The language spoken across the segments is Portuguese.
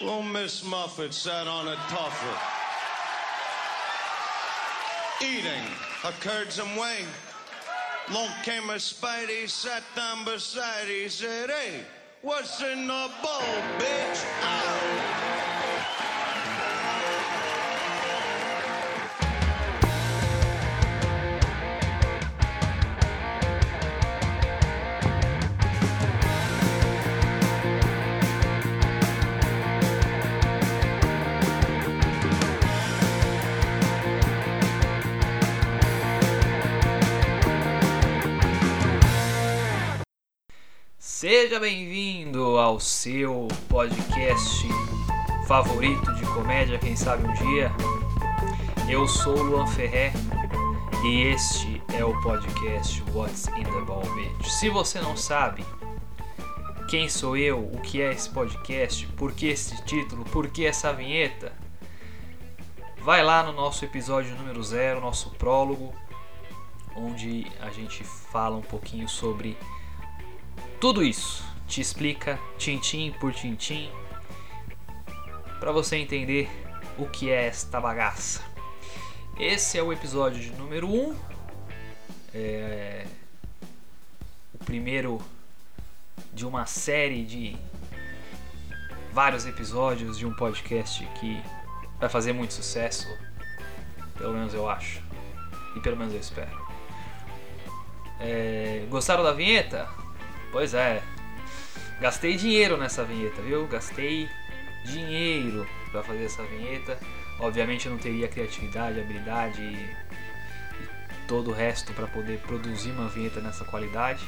Little Miss Muffet sat on a tuffet, eating curds and whey. Long came a Spidey, sat down beside, he said, Hey, what's in the bowl, bitch? Seja bem-vindo ao seu podcast favorito de comédia, quem sabe um dia. Eu sou o Luan Ferré e este é o podcast What's in the Ball Bitch. Se você não sabe quem sou eu, o que é esse podcast, por que esse título, por que essa vinheta, vai lá no nosso episódio número zero, nosso prólogo, onde a gente fala um pouquinho sobre tudo isso te explica tintim por tintim para você entender o que é esta bagaça. Esse é o episódio de número 1. Um. É o primeiro de uma série de vários episódios de um podcast que vai fazer muito sucesso, pelo menos eu acho. E pelo menos eu espero. É, gostaram da vinheta? Pois é. Gastei dinheiro nessa vinheta, viu? Gastei dinheiro para fazer essa vinheta. Obviamente eu não teria criatividade, habilidade e, e todo o resto para poder produzir uma vinheta nessa qualidade.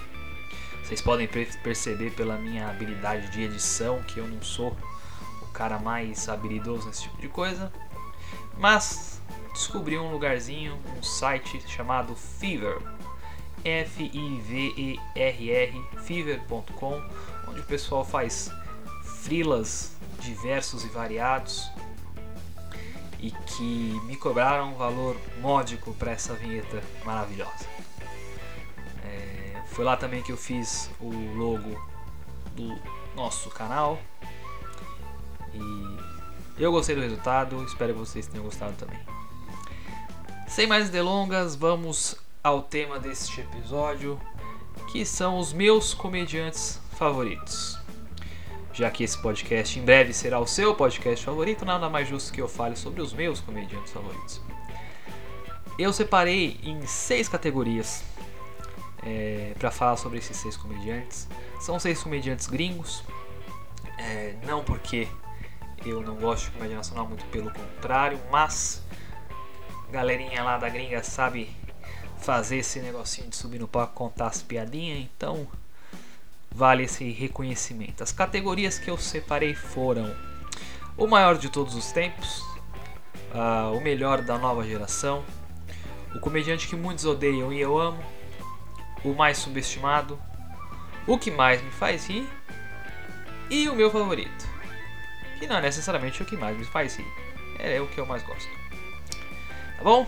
Vocês podem perceber pela minha habilidade de edição que eu não sou o cara mais habilidoso nesse tipo de coisa. Mas descobri um lugarzinho, um site chamado Fever F-I-V-E-R-R, fever.com, onde o pessoal faz frilas diversos e variados e que me cobraram um valor módico para essa vinheta maravilhosa. É, foi lá também que eu fiz o logo do nosso canal e eu gostei do resultado, espero que vocês tenham gostado também. Sem mais delongas, vamos ao tema deste episódio, que são os meus comediantes favoritos. Já que esse podcast em breve será o seu podcast favorito, nada mais justo que eu fale sobre os meus comediantes favoritos. Eu separei em seis categorias é, para falar sobre esses seis comediantes. São seis comediantes gringos, é, não porque eu não gosto de comédia nacional, muito pelo contrário, mas galerinha lá da gringa sabe fazer esse negocinho de subir no palco contar as piadinhas, então vale esse reconhecimento. As categorias que eu separei foram o maior de todos os tempos, uh, o melhor da nova geração, o comediante que muitos odeiam e eu amo, o mais subestimado, o que mais me faz rir e o meu favorito, que não é necessariamente o que mais me faz rir, é o que eu mais gosto. Tá bom?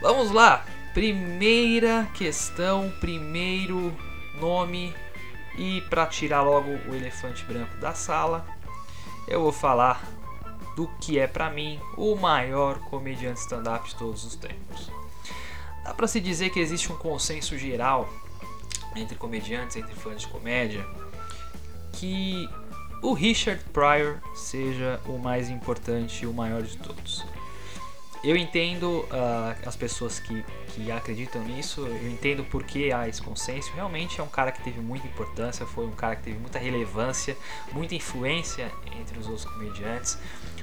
Vamos lá! Primeira questão, primeiro nome e para tirar logo o elefante branco da sala, eu vou falar do que é para mim o maior comediante stand-up de todos os tempos. Dá para se dizer que existe um consenso geral entre comediantes, entre fãs de comédia, que o Richard Pryor seja o mais importante e o maior de todos eu entendo uh, as pessoas que, que acreditam nisso, eu entendo por que há esse consenso. Realmente é um cara que teve muita importância, foi um cara que teve muita relevância, muita influência entre os outros comediantes.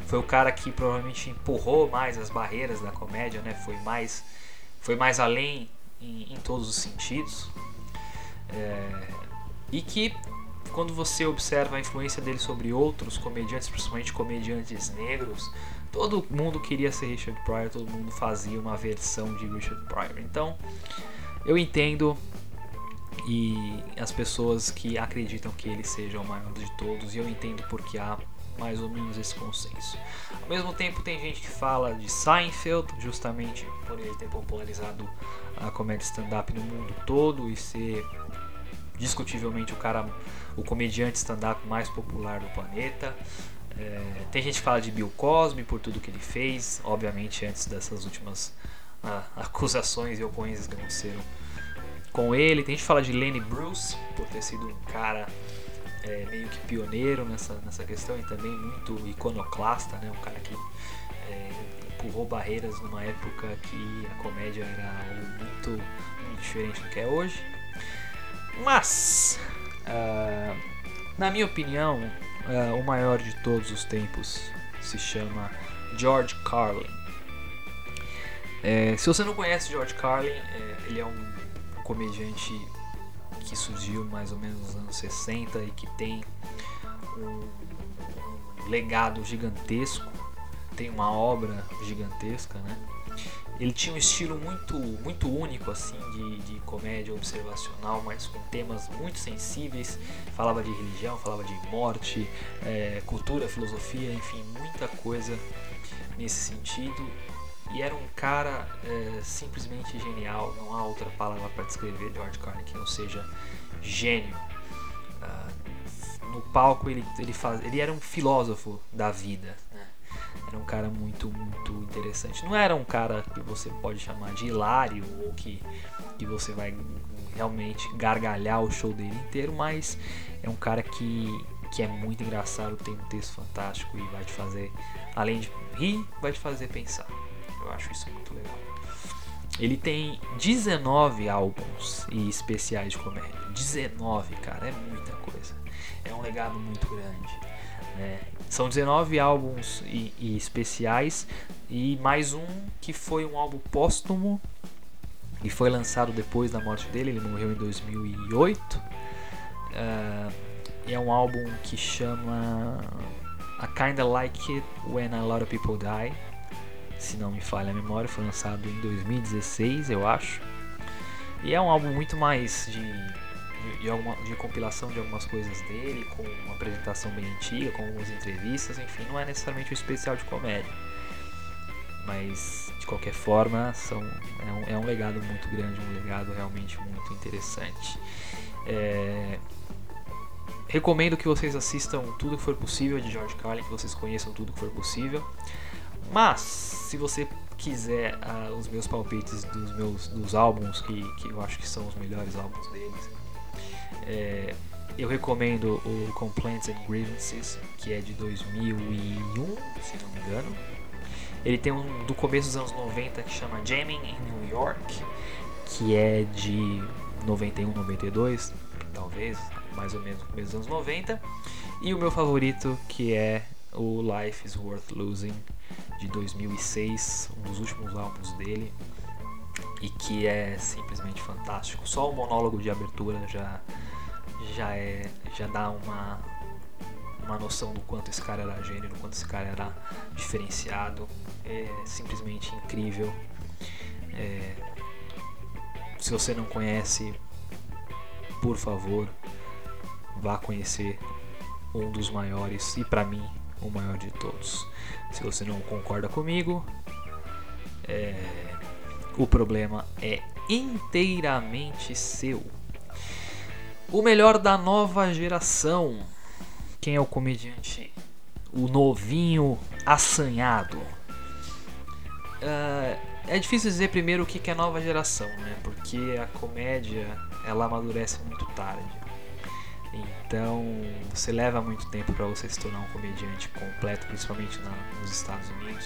Foi o cara que provavelmente empurrou mais as barreiras da comédia, né? Foi mais, foi mais além em, em todos os sentidos. É, e que quando você observa a influência dele sobre outros comediantes, principalmente comediantes negros, todo mundo queria ser Richard Pryor, todo mundo fazia uma versão de Richard Pryor. Então, eu entendo e as pessoas que acreditam que ele seja o maior de todos, e eu entendo porque há mais ou menos esse consenso. Ao mesmo tempo, tem gente que fala de Seinfeld, justamente por ele ter popularizado a comédia stand-up no mundo todo e ser discutivelmente o cara, o comediante stand-up mais popular do planeta. É, tem gente que fala de Bill Cosby por tudo que ele fez, obviamente antes dessas últimas ah, acusações e ocorrências que aconteceram com ele. Tem gente que fala de Lenny Bruce por ter sido um cara é, meio que pioneiro nessa, nessa questão e também muito iconoclasta, né? um cara que é, empurrou barreiras numa época que a comédia era muito, muito diferente do que é hoje. Mas, uh, na minha opinião, uh, o maior de todos os tempos se chama George Carlin. É, se você não conhece George Carlin, é, ele é um comediante que surgiu mais ou menos nos anos 60 e que tem um legado gigantesco, tem uma obra gigantesca, né? Ele tinha um estilo muito, muito único assim de, de comédia observacional, mas com temas muito sensíveis. Falava de religião, falava de morte, é, cultura, filosofia, enfim, muita coisa nesse sentido. E era um cara é, simplesmente genial. Não há outra palavra para descrever George Carlin que não seja gênio. Uh, no palco ele, ele, faz, ele era um filósofo da vida. Era um cara muito, muito interessante. Não era um cara que você pode chamar de hilário ou que, que você vai realmente gargalhar o show dele inteiro, mas é um cara que, que é muito engraçado, tem um texto fantástico e vai te fazer, além de rir, vai te fazer pensar. Eu acho isso muito legal. Ele tem 19 álbuns e especiais de comédia. 19, cara, é muita coisa. É um legado muito grande. Né? São 19 álbuns e, e, especiais e mais um que foi um álbum póstumo e foi lançado depois da morte dele. Ele morreu em 2008. Uh, é um álbum que chama I Kinda Like It When A Lot of People Die se não me falha a memória, foi lançado em 2016, eu acho. E é um álbum muito mais de, de, alguma, de compilação de algumas coisas dele, com uma apresentação bem antiga, com algumas entrevistas, enfim, não é necessariamente um especial de comédia. Mas de qualquer forma, são, é, um, é um legado muito grande, um legado realmente muito interessante. É, recomendo que vocês assistam tudo que for possível de George Carlin, que vocês conheçam tudo que for possível. Mas, se você quiser uh, os meus palpites dos meus dos álbuns que, que eu acho que são os melhores álbuns deles, é, eu recomendo o Complaints and Grievances, que é de 2001, se não me engano. Ele tem um do começo dos anos 90 que chama Jamming in New York, que é de 91, 92, talvez, mais ou menos no começo dos anos 90. E o meu favorito, que é o Life is Worth Losing, de 2006, um dos últimos álbuns dele, e que é simplesmente fantástico. Só o monólogo de abertura já já é já dá uma uma noção do quanto esse cara era gênio, do quanto esse cara era diferenciado. É simplesmente incrível. É, se você não conhece, por favor, vá conhecer um dos maiores e para mim o maior de todos. Se você não concorda comigo, é... o problema é inteiramente seu. O melhor da nova geração. Quem é o comediante? O novinho assanhado. Uh, é difícil dizer primeiro o que é nova geração, né? Porque a comédia ela amadurece muito tarde. Então, você leva muito tempo para você se tornar um comediante completo, principalmente na, nos Estados Unidos.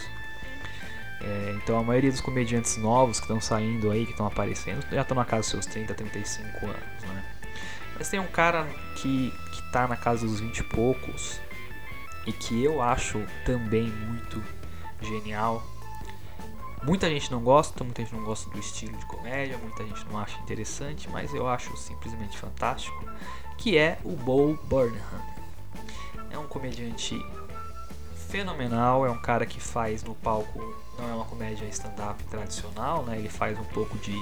É, então, a maioria dos comediantes novos que estão saindo aí, que estão aparecendo, já estão na casa dos seus 30, 35 anos, né? Mas tem um cara que, que tá na casa dos 20 e poucos e que eu acho também muito genial. Muita gente não gosta, muita gente não gosta do estilo de comédia, muita gente não acha interessante, mas eu acho simplesmente fantástico que é o Bo Burnham. É um comediante fenomenal, é um cara que faz no palco, não é uma comédia stand-up tradicional, né? ele faz um pouco de,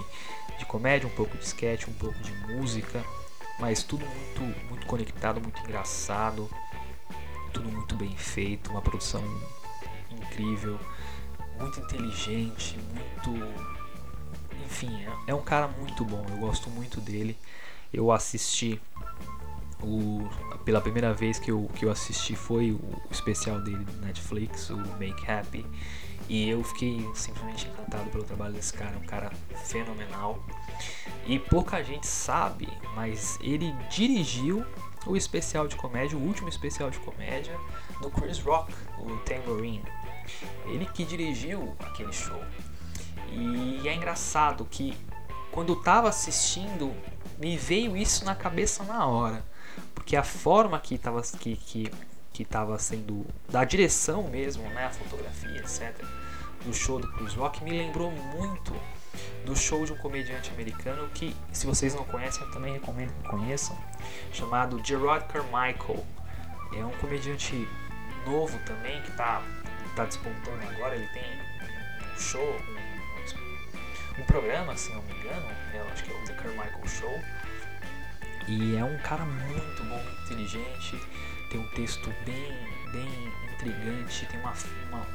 de comédia, um pouco de sketch, um pouco de música, mas tudo muito, muito conectado, muito engraçado, tudo muito bem feito, uma produção incrível, muito inteligente, muito. Enfim, é, é um cara muito bom, eu gosto muito dele. Eu assisti O, pela primeira vez que eu, que eu assisti foi o, especial dele do Netflix, o Make Happy. E eu fiquei simplesmente encantado pelo trabalho desse cara, um cara fenomenal. E pouca gente sabe, mas ele dirigiu o especial de comédia, o último especial de comédia do Chris Rock, o Tambourine. Ele que dirigiu aquele show. E é engraçado que quando eu tava assistindo, me veio isso na cabeça na hora. Porque a forma que tava, que, que, que tava sendo. da direção mesmo, né? A fotografia, etc. Do show do Chris Rock me lembrou muito do show de um comediante americano que, se vocês não conhecem, eu também recomendo que conheçam, chamado Gerard Carmichael. É um comediante novo também que tá, tá despontando agora. Ele tem um show, um, um programa, se não me engano, eu acho que é o The Carmichael Show. E é um cara muito bom, muito inteligente, tem um texto bem, bem intrigante, tem uma, uma,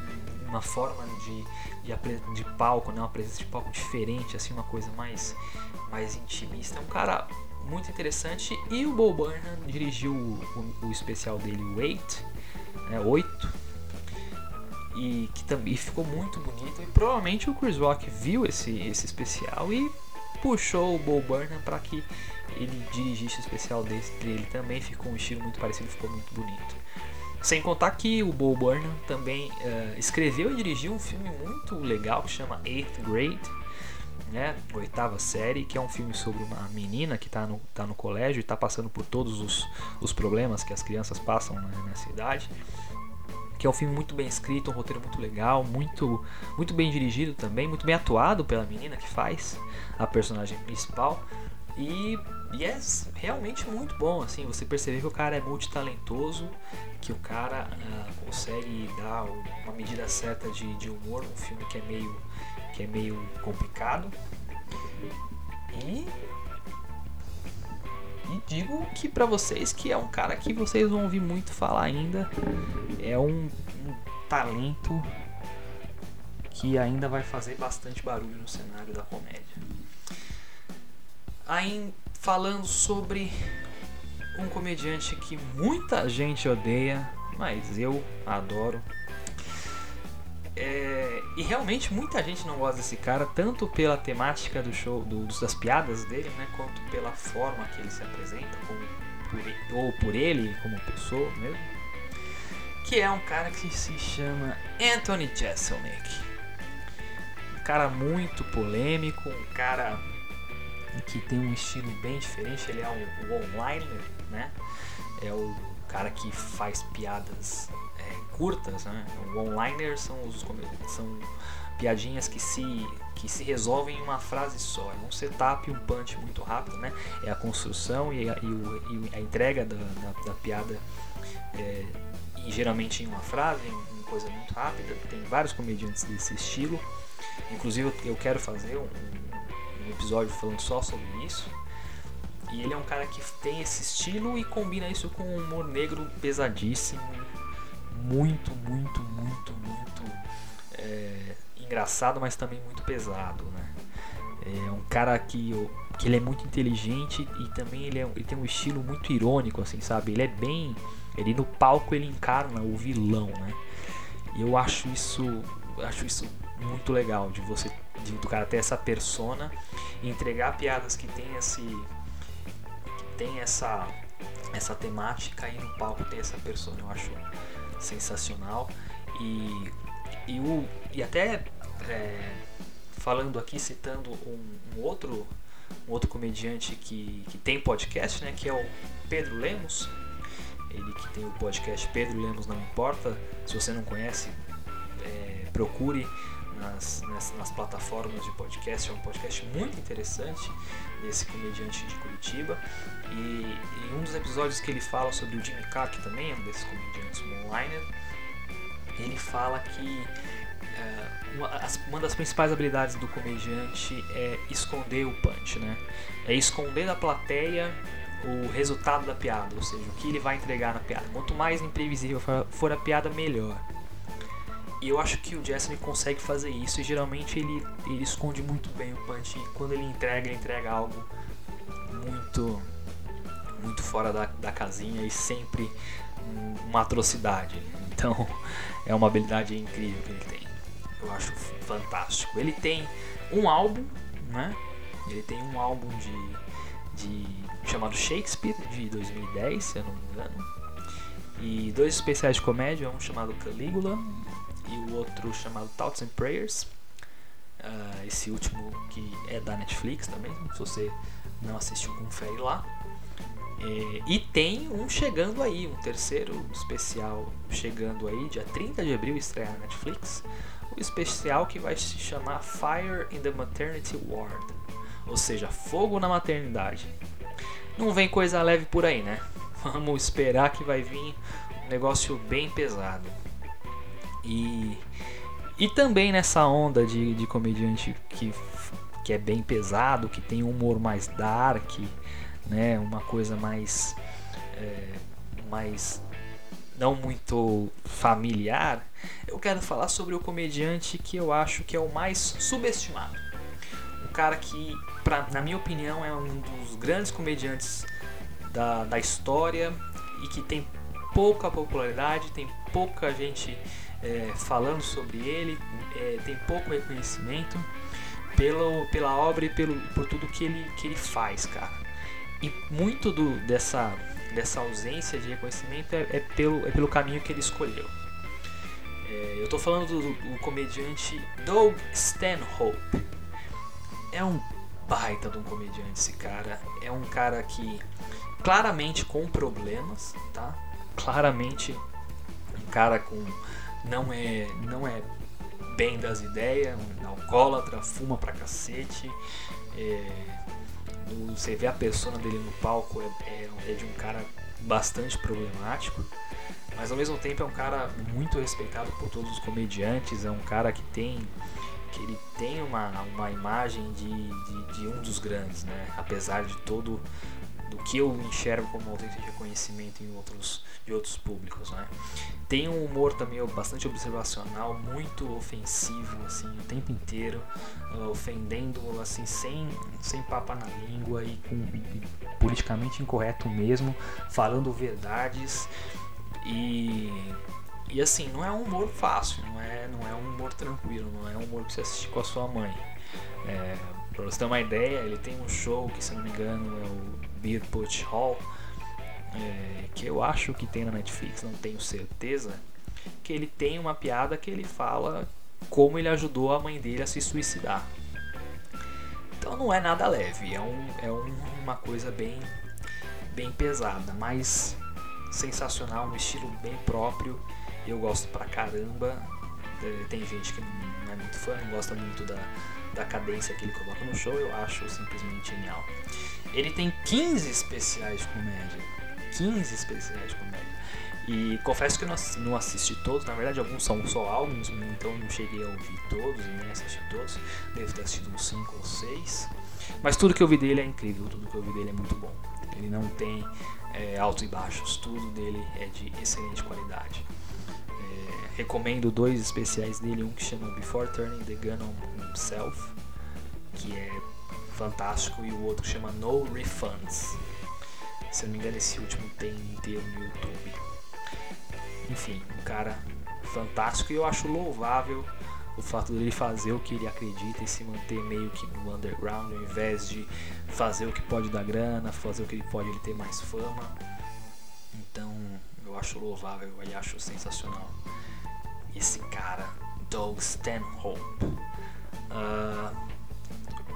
uma forma de, de, de, palco, né? uma presença de palco diferente, assim, uma coisa mais, mais intimista. É um cara muito interessante. E o Bo Burnham dirigiu o, o, o especial dele, o 8, né? 8 e que também ficou muito bonito. E provavelmente o Chris Rock viu esse, esse especial e puxou o Bo Burnham para que ele dirigisse o especial desse dele também. Ficou um estilo muito parecido, ficou muito bonito. Sem contar que o Bo Burnham também uh, escreveu e dirigiu um filme muito legal que chama Eighth Grade, né, oitava série, que é um filme sobre uma menina que está no, tá no colégio e está passando por todos os, os problemas que as crianças passam né, nessa idade. Que é um filme muito bem escrito, um roteiro muito legal, muito, muito bem dirigido também, muito bem atuado pela menina que faz a personagem principal. E, e é realmente muito bom, assim, você perceber que o cara é multitalentoso, que o cara uh, consegue dar uma medida certa de, de humor num filme que é meio, que é meio complicado. E digo que para vocês que é um cara que vocês vão ouvir muito falar ainda, é um, um talento que ainda vai fazer bastante barulho no cenário da comédia. Aí falando sobre um comediante que muita gente odeia, mas eu adoro. É, e realmente muita gente não gosta desse cara, tanto pela temática do show, do, das piadas dele, né, quanto pela forma que ele se apresenta, como por ele, ou por ele como pessoa mesmo. Que é um cara que se chama Anthony Jeselnik. Um cara muito polêmico, um cara que tem um estilo bem diferente. Ele é um, onliner, né? É o cara que faz piadas curtas, né? O onliner são os são piadinhas que se que se resolvem em uma frase só. É um setup e um punch muito rápido, né? É a construção e a, e o, e a entrega da, da, da piada é, e geralmente em uma frase, em, coisa muito rápida. Tem vários comediantes desse estilo. Inclusive eu quero fazer um, um episódio falando só sobre isso. E ele é um cara que tem esse estilo e combina isso com um humor negro pesadíssimo, muito, muito, muito, muito é, engraçado, mas também muito pesado, né? É um cara que, que ele é muito inteligente e também ele, é, ele tem um estilo muito irônico, assim, sabe? Ele é bem, ele no palco ele encarna o vilão, né? E eu acho isso, acho isso muito legal de você de, do cara ter essa persona e entregar piadas que tem esse que tem essa essa temática e no palco tem essa persona eu acho sensacional. E e, o, e até é, falando aqui citando um, um, outro um outro comediante que, que tem podcast né que é o Pedro Lemos. Ele que tem o podcast Pedro Lemos não importa. Se você não conhece é, procure nas, nas, nas, plataformas de podcast. É um podcast muito interessante desse comediante de Curitiba. E em um dos episódios que ele fala sobre o Jimmy Carr, que também é um desses comediantes online, ele fala que uh, uma, uma, das principais habilidades do comediante é esconder o punch, né? É esconder da plateia o resultado da piada, ou seja, o que ele vai entregar na piada. Quanto mais imprevisível for a piada, melhor. E eu acho que o Jesse consegue fazer isso e geralmente ele, ele esconde muito bem o punch. E quando ele entrega, ele entrega algo muito muito fora da, da casinha e sempre uma atrocidade. Então é uma habilidade incrível que ele tem. Eu acho fantástico. Ele tem um álbum, né? Ele tem um álbum de, de chamado Shakespeare de 2010, se eu não me engano. E dois especiais de comédia, um chamado Caligula e o outro chamado Thoughts and Prayers. Uh, esse último que é da Netflix também, se você não assistiu, confere lá. É, e tem um chegando aí, um terceiro especial chegando aí, dia 30 de abril estreia na Netflix. O especial que vai se chamar Fire in the Maternity Ward, ou seja, fogo na maternidade. Não vem coisa leve por aí, né? Vamos esperar que vai vir um negócio bem pesado. E, e também nessa onda de, de comediante que, que é bem pesado, que tem um humor mais dark, né? Uma coisa mais, é, mais não muito familiar. Eu quero falar sobre o comediante que eu acho que é o mais subestimado. O cara que, pra, na minha opinião, é um dos grandes comediantes da, da história e que tem pouca popularidade, tem pouca gente é, falando sobre ele, é, tem pouco reconhecimento pelo, pela obra e pelo, por tudo que ele, que ele faz, cara. E muito do, dessa, dessa ausência de reconhecimento é, é pelo, é pelo caminho que ele escolheu. É, eu estou falando do, do, comediante Doug Stanhope. É um baita de um comediante esse cara. É um cara que claramente com problemas, tá? Claramente um cara com não é não é bem das ideias, um alcoólatra, fuma pra cacete. É, você vê a persona dele no palco é, é, é, de um cara bastante problemático, mas ao mesmo tempo é um cara muito respeitado por todos os comediantes, é um cara que tem que ele tem uma, uma imagem de, de, de um dos grandes, né? apesar de todo do que eu enxergo como ausência de reconhecimento em outros, de outros públicos. Né? Tem um humor também bastante observacional, muito ofensivo assim, o tempo inteiro, uh, ofendendo assim, sem, sem papa na língua e, com, e politicamente incorreto mesmo, falando verdades e e assim, não é um humor fácil, não é, não é um humor tranquilo, não é um humor que você assiste com a sua mãe. É, pra você ter uma ideia, ele tem um show que, se não me engano, é o Beer Put Hall, é, que eu acho que tem na Netflix, não tenho certeza, que ele tem uma piada que ele fala como ele ajudou a mãe dele a se suicidar. Então não é nada leve, é, um, é um, uma coisa bem, bem pesada, mas sensacional, um estilo bem próprio. Eu gosto pra caramba. É, tem gente que não é muito fã, não gosta muito da, da cadência que ele coloca no show, eu acho simplesmente genial. Ele tem 15 especiais de comédia. 15 especiais de comédia. E confesso que eu não assisti todos, na verdade alguns são só álbuns, então não cheguei a ouvir todos e nem assisti todos. Devo ter assistido uns 5 ou 6. Mas tudo que eu vi dele é incrível, tudo que eu vi dele é muito bom. Ele não tem é, altos e baixos, tudo dele é de excelente qualidade. É, recomendo dois especiais dele, um que chama Before Turning the Gun on Himself, que é fantástico, e o outro chama No Refunds. Se eu não me engano, esse último tem inteiro no YouTube. Enfim, um cara fantástico e eu acho louvável o fato dele fazer o que ele acredita e se manter meio que no underground ao invés de fazer o que pode dar grana, fazer o que ele pode ele ter mais fama. Eu acho louvável e acho sensacional esse cara, Doug Stanhope. Uh,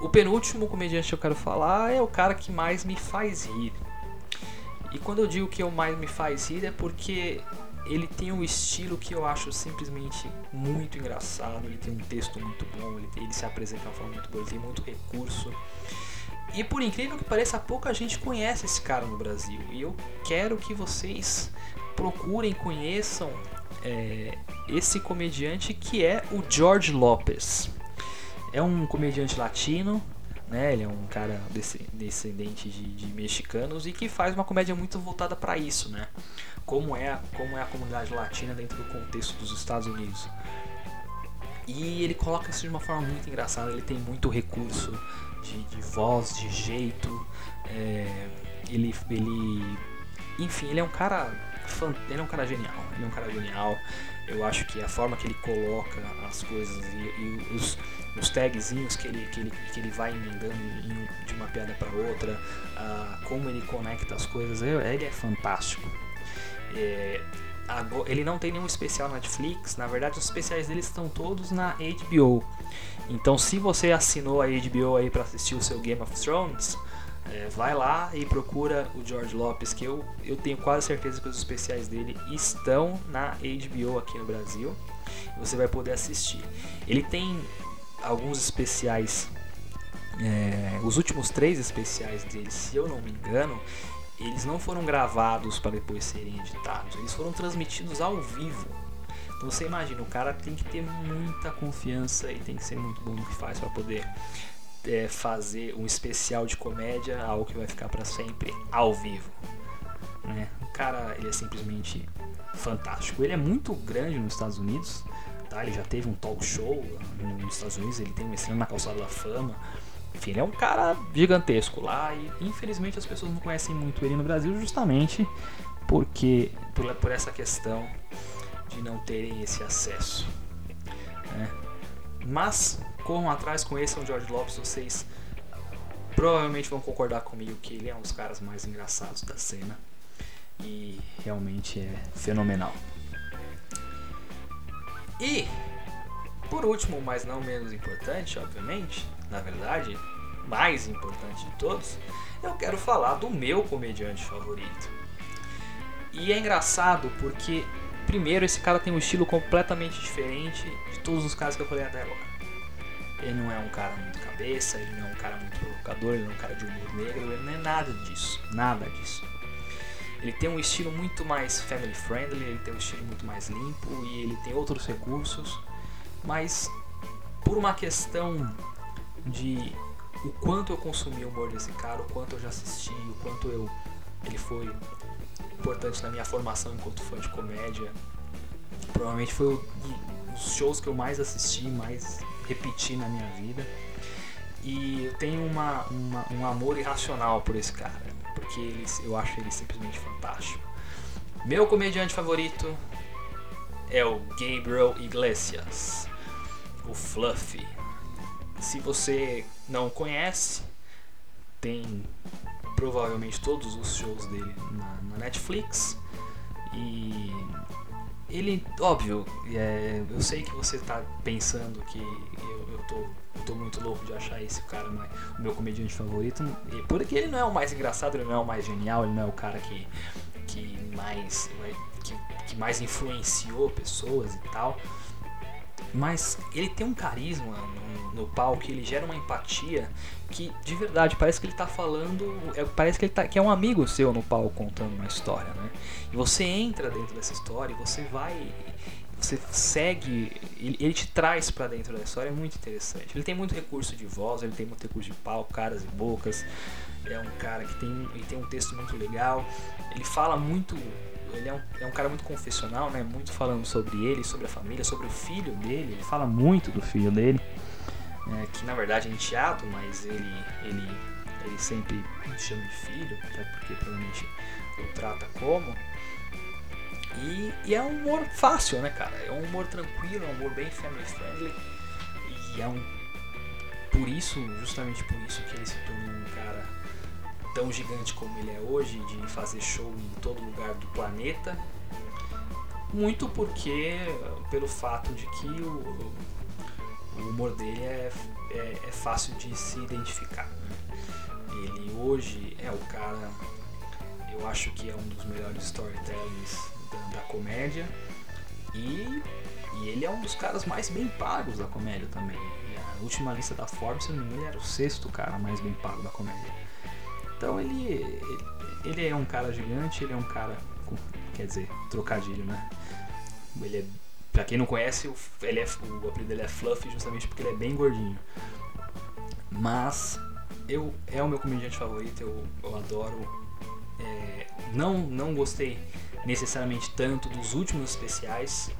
o penúltimo comediante que eu quero falar é o cara que mais me faz rir. E quando eu digo que o mais me faz rir é porque ele tem um estilo que eu acho simplesmente muito engraçado. Ele tem um texto muito bom, ele, ele se apresenta de uma forma muito boa, ele tem muito recurso. E por incrível que pareça, pouca gente conhece esse cara no Brasil. E eu quero que vocês procurem, conheçam é, esse comediante que é o George Lopes. É um comediante latino, né? Ele é um cara descendente de, de mexicanos e que faz uma comédia muito voltada para isso, né? Como é, como é a comunidade latina dentro do contexto dos Estados Unidos. E ele coloca isso de uma forma muito engraçada. Ele tem muito recurso de, de voz, de jeito. É, ele, ele, enfim, ele é um cara, ele é um cara genial. Ele é um cara genial. Eu acho que a forma que ele coloca as coisas e, e os, os tagzinhos que ele, que ele, que ele vai emendando em, de uma piada para outra, uh, como ele conecta as coisas, ele é fantástico. É, ele não tem nenhum especial na Netflix, na verdade os especiais dele estão todos na HBO. Então se você assinou a HBO aí para assistir o seu Game of Thrones, é, vai lá e procura o George Lopes, que eu, eu tenho quase certeza que os especiais dele estão na HBO aqui no Brasil. Você vai poder assistir. Ele tem alguns especiais, é, os últimos três especiais dele, se eu não me engano, eles não foram gravados para depois serem editados, eles foram transmitidos ao vivo. Então você imagina, o cara tem que ter muita confiança e tem que ser muito bom no que faz para poder é, fazer um especial de comédia, algo que vai ficar para sempre ao vivo. Né? O cara ele é simplesmente fantástico. Ele é muito grande nos Estados Unidos, tá? Ele já teve um talk show nos Estados Unidos, ele tem uma estrela na calçada da fama. Enfim, ele é um cara gigantesco lá e infelizmente as pessoas não conhecem muito ele no Brasil justamente porque por, por essa questão de não terem esse acesso. Né? Mas corram atrás, conheçam o George Lopes, vocês provavelmente vão concordar comigo que ele é um dos caras mais engraçados da cena e realmente é fenomenal. E por último, mas não menos importante, obviamente, na verdade, mais importante de todos, eu quero falar do meu comediante favorito. E é engraçado porque, primeiro, esse cara tem um estilo completamente diferente de todos os caras que eu falei até agora. Ele não é um cara muito cabeça, ele não é um cara muito provocador, ele não é um cara de humor negro, ele não é nada disso, nada disso. Ele tem um estilo muito mais family friendly, ele tem um estilo muito mais limpo e ele tem outros recursos, mas por uma questão de o quanto eu consumi o humor desse cara, o quanto eu já assisti, o quanto eu ele foi importante na minha formação enquanto fã de comédia. Provavelmente foi o, os shows que eu mais assisti, mais repeti na minha vida. E eu tenho uma, uma, um amor irracional por esse cara, porque ele, eu acho ele simplesmente fantástico. Meu comediante favorito é o Gabriel Iglesias, o Fluffy. Se você não conhece, tem provavelmente todos os shows dele na, na Netflix. E ele, óbvio, é, eu sei que você está pensando que eu, eu, tô, eu tô muito louco de achar esse cara o meu comediante favorito, porque ele não é o mais engraçado, ele não é o mais genial, ele não é o cara que, que mais que, que mais influenciou pessoas e tal. Mas ele tem um carisma no, no palco, ele gera uma empatia que de verdade parece que ele tá falando, é, parece que ele tá, que é um amigo seu no palco contando uma história, né? E você entra dentro dessa história e você vai você segue, ele, ele te traz para dentro da história, é muito interessante. Ele tem muito recurso de voz, ele tem muito recurso de palco, caras e bocas. É um cara que tem, ele tem um texto muito legal. Ele fala muito ele é um, é um cara muito confessional, né? Muito falando sobre ele, sobre a família, sobre o filho dele. Ele fala muito do filho dele, né? que na verdade é enteado, mas ele, ele, ele sempre chama de filho, até porque provavelmente o trata como. E, e, é um humor fácil, né, cara? É um humor tranquilo, é um humor bem family friendly. E é um. Por isso, justamente por isso, que ele se tornou um cara tão gigante como ele é hoje, de fazer show em todo lugar do planeta. Muito porque, pelo fato de que o, o humor dele é, é, é, fácil de se identificar. Ele hoje é o cara, eu acho que é um dos melhores storytellers da, da comédia e, e, ele é um dos caras mais bem pagos da comédia também. E a última lista da Forbes, se não me engano, ele era o sexto cara mais bem pago da comédia. Então ele, ele, é um cara gigante, ele é um cara, com, quer dizer, trocadilho, né? Ele é, pra quem não conhece, o, ele é, o apelido dele é Fluffy justamente porque ele é bem gordinho. Mas eu é o meu comediante favorito, eu, eu adoro. É, não, não gostei necessariamente tanto dos últimos especiais.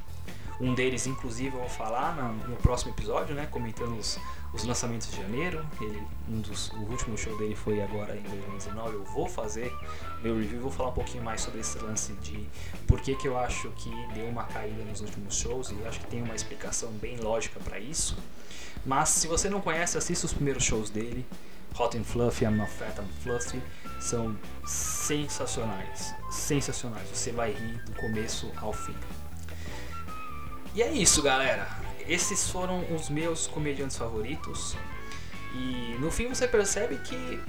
Um deles, inclusive, eu vou falar no próximo episódio, né? Comentando os, os lançamentos de janeiro. Ele, um dos, o último show dele foi agora em 2019. Eu vou fazer meu review, vou falar um pouquinho mais sobre esse lance de por que, que eu acho que deu uma caída nos últimos shows e acho que tem uma explicação bem lógica para isso. Mas se você não conhece, assista os primeiros shows dele. Hot and Fluffy, I'm Not Fat, I'm Fluffy são sensacionais, sensacionais. Você vai rir do começo ao fim. E é isso, galera. Esses foram os meus comediantes favoritos. E no fim você percebe que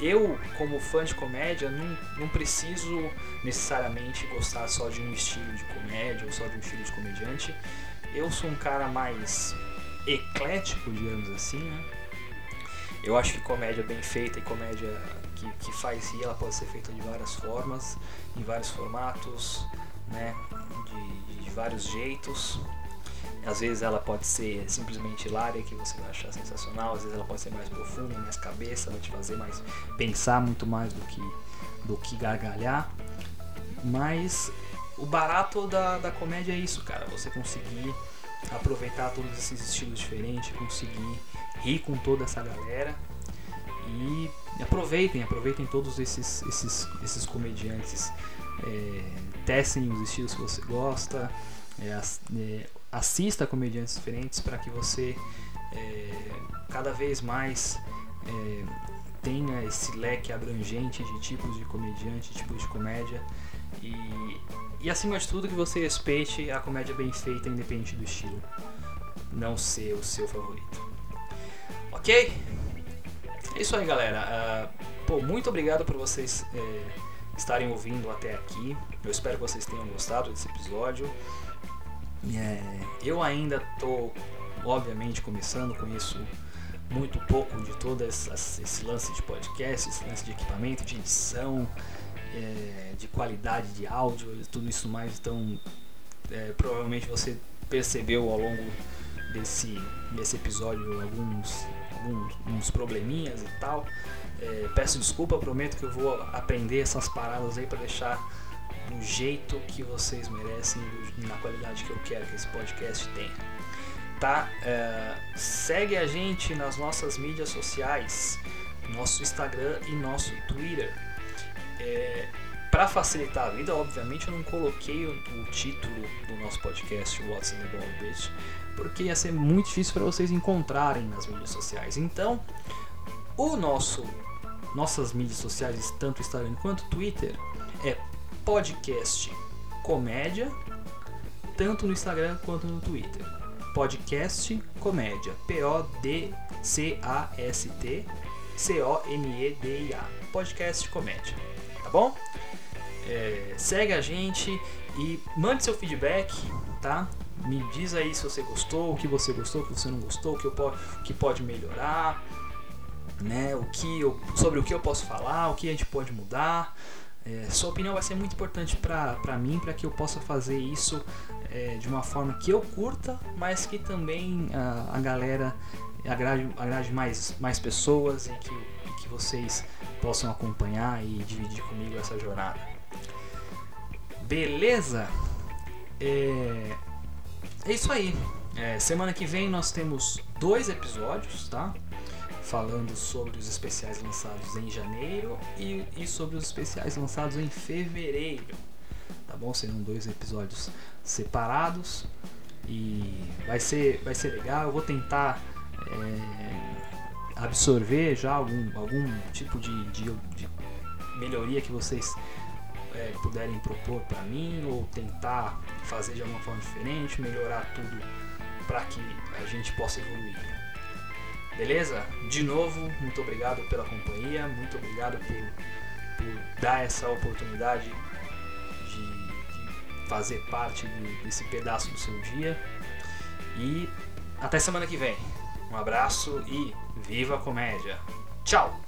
eu, como fã de comédia, não, não preciso necessariamente gostar só de um estilo de comédia ou só de um estilo de comediante. Eu sou um cara mais eclético, digamos assim, né? Eu acho que comédia bem feita e comédia que, que faz rir, ela pode ser feita de várias formas, em vários formatos, né? De, de vários jeitos. Às vezes ela pode ser simplesmente hilária, que você vai achar sensacional, às vezes ela pode ser mais profunda, mais cabeça, vai te fazer mais pensar muito mais do que, do que gargalhar. Mas o barato da, da comédia é isso, cara. Você conseguir aproveitar todos esses estilos diferentes, conseguir rir com toda essa galera e aproveitem, aproveitem todos esses, esses, esses comediantes. É, testem os estilos que você gosta, é, é, assista a comediantes diferentes para que você é, cada vez mais é, tenha esse leque abrangente de tipos de comediante, tipos de comédia e, e acima de tudo que você respeite a comédia bem feita, independente do estilo, não ser o seu favorito. Ok? É isso aí, galera. Uh, pô, muito obrigado por vocês é, estarem ouvindo até aqui. Eu espero que vocês tenham gostado desse episódio. É, eu ainda tô, obviamente, começando, conheço muito pouco de todo esse, lance de podcast, esse lance de equipamento, de edição, é, de qualidade de áudio, tudo isso mais. Então, é, provavelmente você percebeu ao longo desse, desse episódio alguns alguns uns probleminhas e tal. É, peço desculpa, prometo que eu vou aprender essas paradas aí para deixar do jeito que vocês merecem, na qualidade que eu quero que esse podcast tenha. Tá? É, segue a gente nas nossas mídias sociais, nosso Instagram e nosso Twitter. É, para facilitar a vida, obviamente eu não coloquei o, o título do nosso podcast What's in the Ball Bitch, porque ia ser muito difícil para vocês encontrarem nas mídias sociais. Então, o nosso nossas mídias sociais, tanto Instagram quanto Twitter, é podcast comédia, tanto no Instagram quanto no Twitter. Podcast comédia, P O D C A S T C O M E D I A. Podcast comédia, tá bom? É, segue a gente e mande seu feedback, tá? Me diz aí se você gostou, o que você gostou, o que você não gostou, o que, eu, o que pode melhorar, né? O que eu, sobre o que eu posso falar, o que a gente pode mudar. É, sua opinião vai ser muito importante para mim, para que eu possa fazer isso é, de uma forma que eu curta, mas que também a, a galera agrade, agrade mais, mais pessoas e que, e que vocês possam acompanhar e dividir comigo essa jornada. Beleza? É, é isso aí. É, semana que vem nós temos dois episódios, tá? Falando sobre os especiais lançados em janeiro e, e sobre os especiais lançados em fevereiro. Tá bom? Serão dois episódios separados e vai ser, vai ser legal. Eu vou tentar é, absorver já algum, algum tipo de, de, de melhoria que vocês é, puderem propor para mim ou tentar fazer de alguma forma diferente, melhorar tudo para que a gente possa evoluir. Beleza? De novo, muito obrigado pela companhia, muito obrigado por, por dar essa oportunidade de, de fazer parte de, desse pedaço do seu dia. E até semana que vem. Um abraço e viva a comédia! Tchau!